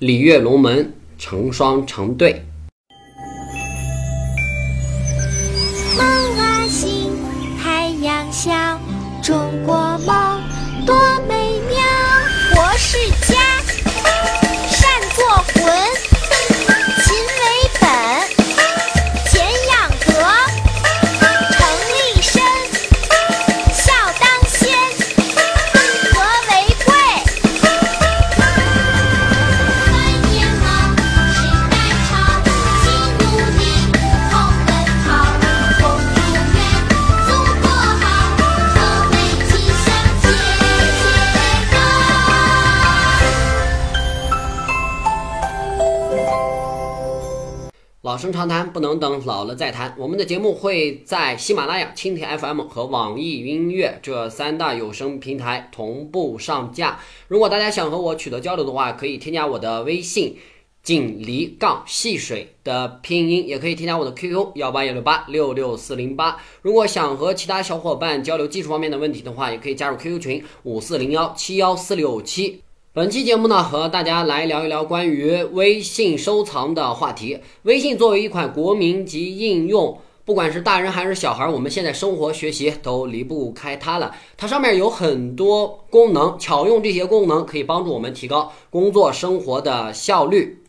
鲤跃龙门成双成对。老生常谈，不能等老了再谈。我们的节目会在喜马拉雅、蜻蜓 FM 和网易云音乐这三大有声平台同步上架。如果大家想和我取得交流的话，可以添加我的微信“锦鲤杠戏水”的拼音，也可以添加我的 QQ 幺八幺六八六六四零八。如果想和其他小伙伴交流技术方面的问题的话，也可以加入 QQ 群五四零幺七幺四六七。本期节目呢，和大家来聊一聊关于微信收藏的话题。微信作为一款国民级应用，不管是大人还是小孩，我们现在生活学习都离不开它了。它上面有很多功能，巧用这些功能可以帮助我们提高工作生活的效率。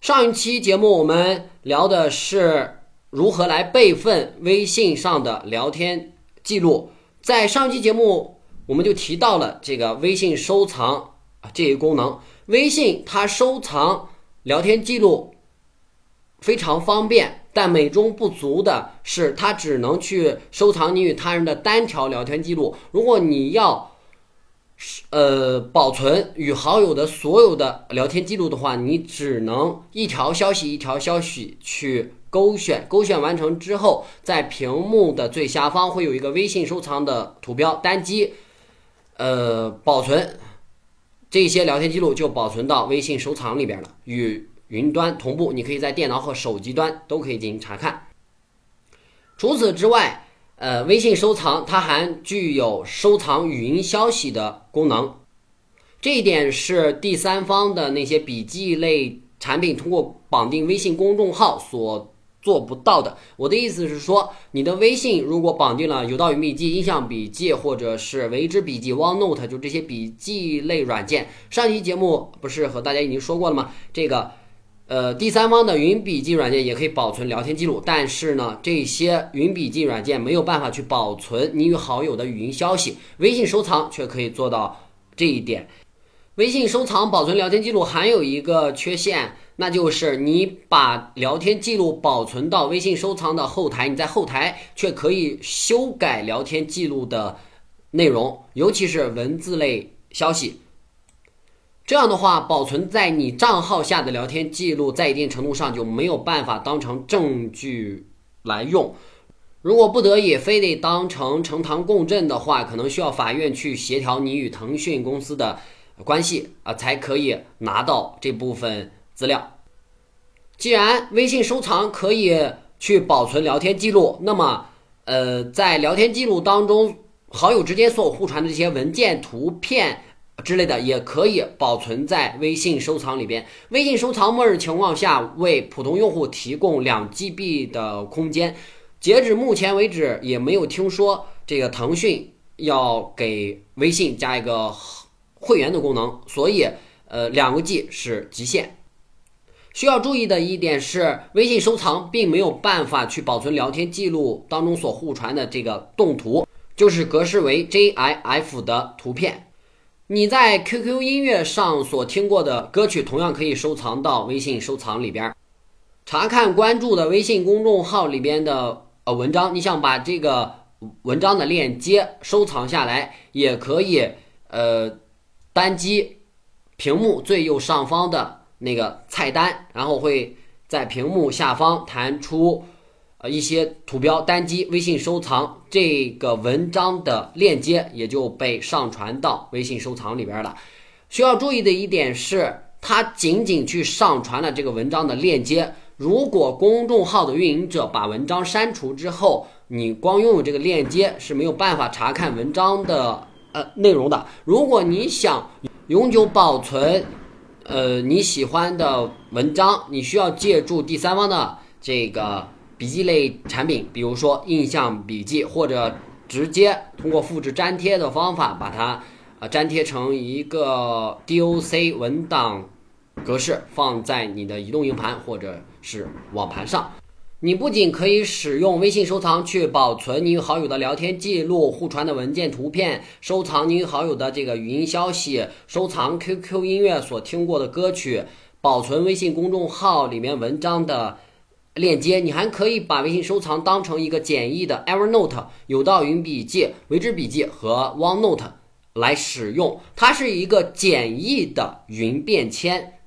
上一期节目我们聊的是如何来备份微信上的聊天记录，在上期节目我们就提到了这个微信收藏。啊，这一功能，微信它收藏聊天记录非常方便，但美中不足的是，它只能去收藏你与他人的单条聊天记录。如果你要呃保存与好友的所有的聊天记录的话，你只能一条消息一条消息去勾选，勾选完成之后，在屏幕的最下方会有一个微信收藏的图标，单击呃保存。这些聊天记录就保存到微信收藏里边了，与云端同步，你可以在电脑和手机端都可以进行查看。除此之外，呃，微信收藏它还具有收藏语音消息的功能，这一点是第三方的那些笔记类产品通过绑定微信公众号所做不到的。我的意思是说，你的微信如果绑定了有道语秘记、印象笔记或者是为之笔记、OneNote，就这些笔记类软件。上期节目不是和大家已经说过了吗？这个，呃，第三方的云笔记软件也可以保存聊天记录，但是呢，这些云笔记软件没有办法去保存你与好友的语音消息，微信收藏却可以做到这一点。微信收藏保存聊天记录还有一个缺陷，那就是你把聊天记录保存到微信收藏的后台，你在后台却可以修改聊天记录的内容，尤其是文字类消息。这样的话，保存在你账号下的聊天记录，在一定程度上就没有办法当成证据来用。如果不得已非得当成呈堂供证的话，可能需要法院去协调你与腾讯公司的。关系啊，才可以拿到这部分资料。既然微信收藏可以去保存聊天记录，那么呃，在聊天记录当中，好友之间所互传的这些文件、图片之类的，也可以保存在微信收藏里边。微信收藏默认情况下为普通用户提供两 GB 的空间，截止目前为止也没有听说这个腾讯要给微信加一个。会员的功能，所以呃两个 G 是极限。需要注意的一点是，微信收藏并没有办法去保存聊天记录当中所互传的这个动图，就是格式为 J I F 的图片。你在 QQ 音乐上所听过的歌曲，同样可以收藏到微信收藏里边。查看关注的微信公众号里边的呃文章，你想把这个文章的链接收藏下来，也可以呃。单击屏幕最右上方的那个菜单，然后会在屏幕下方弹出呃一些图标，单击微信收藏这个文章的链接也就被上传到微信收藏里边了。需要注意的一点是，它仅仅去上传了这个文章的链接。如果公众号的运营者把文章删除之后，你光拥有这个链接是没有办法查看文章的。呃，内容的，如果你想永久保存，呃你喜欢的文章，你需要借助第三方的这个笔记类产品，比如说印象笔记，或者直接通过复制粘贴的方法把它呃粘贴成一个 DOC 文档格式，放在你的移动硬盘或者是网盘上。你不仅可以使用微信收藏去保存你与好友的聊天记录、互传的文件、图片，收藏你与好友的这个语音消息，收藏 QQ 音乐所听过的歌曲，保存微信公众号里面文章的链接。你还可以把微信收藏当成一个简易的 Evernote、有道云笔记、为之笔记和 OneNote 来使用。它是一个简易的云便签。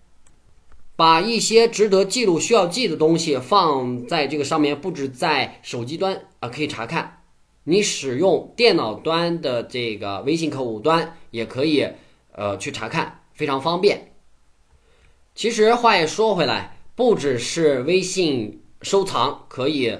把一些值得记录、需要记的东西放在这个上面，不止在手机端啊可以查看，你使用电脑端的这个微信客户端也可以呃去查看，非常方便。其实话也说回来，不只是微信收藏可以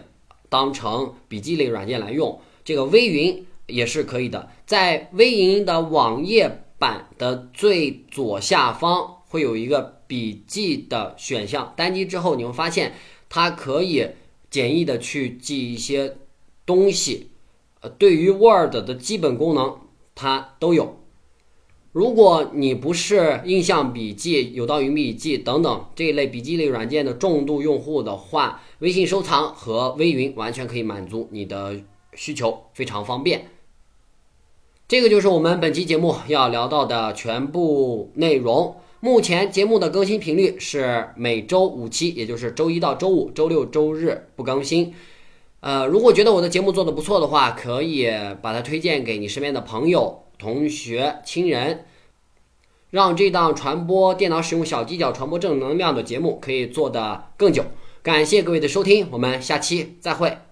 当成笔记类软件来用，这个微云也是可以的。在微云的网页版的最左下方会有一个。笔记的选项，单击之后你会发现，它可以简易的去记一些东西，呃，对于 Word 的基本功能它都有。如果你不是印象笔记、有道云笔记等等这一类笔记类软件的重度用户的话，微信收藏和微云完全可以满足你的需求，非常方便。这个就是我们本期节目要聊到的全部内容。目前节目的更新频率是每周五期，也就是周一到周五，周六周日不更新。呃，如果觉得我的节目做的不错的话，可以把它推荐给你身边的朋友、同学、亲人，让这档传播电脑使用小技巧、传播正能量的节目可以做得更久。感谢各位的收听，我们下期再会。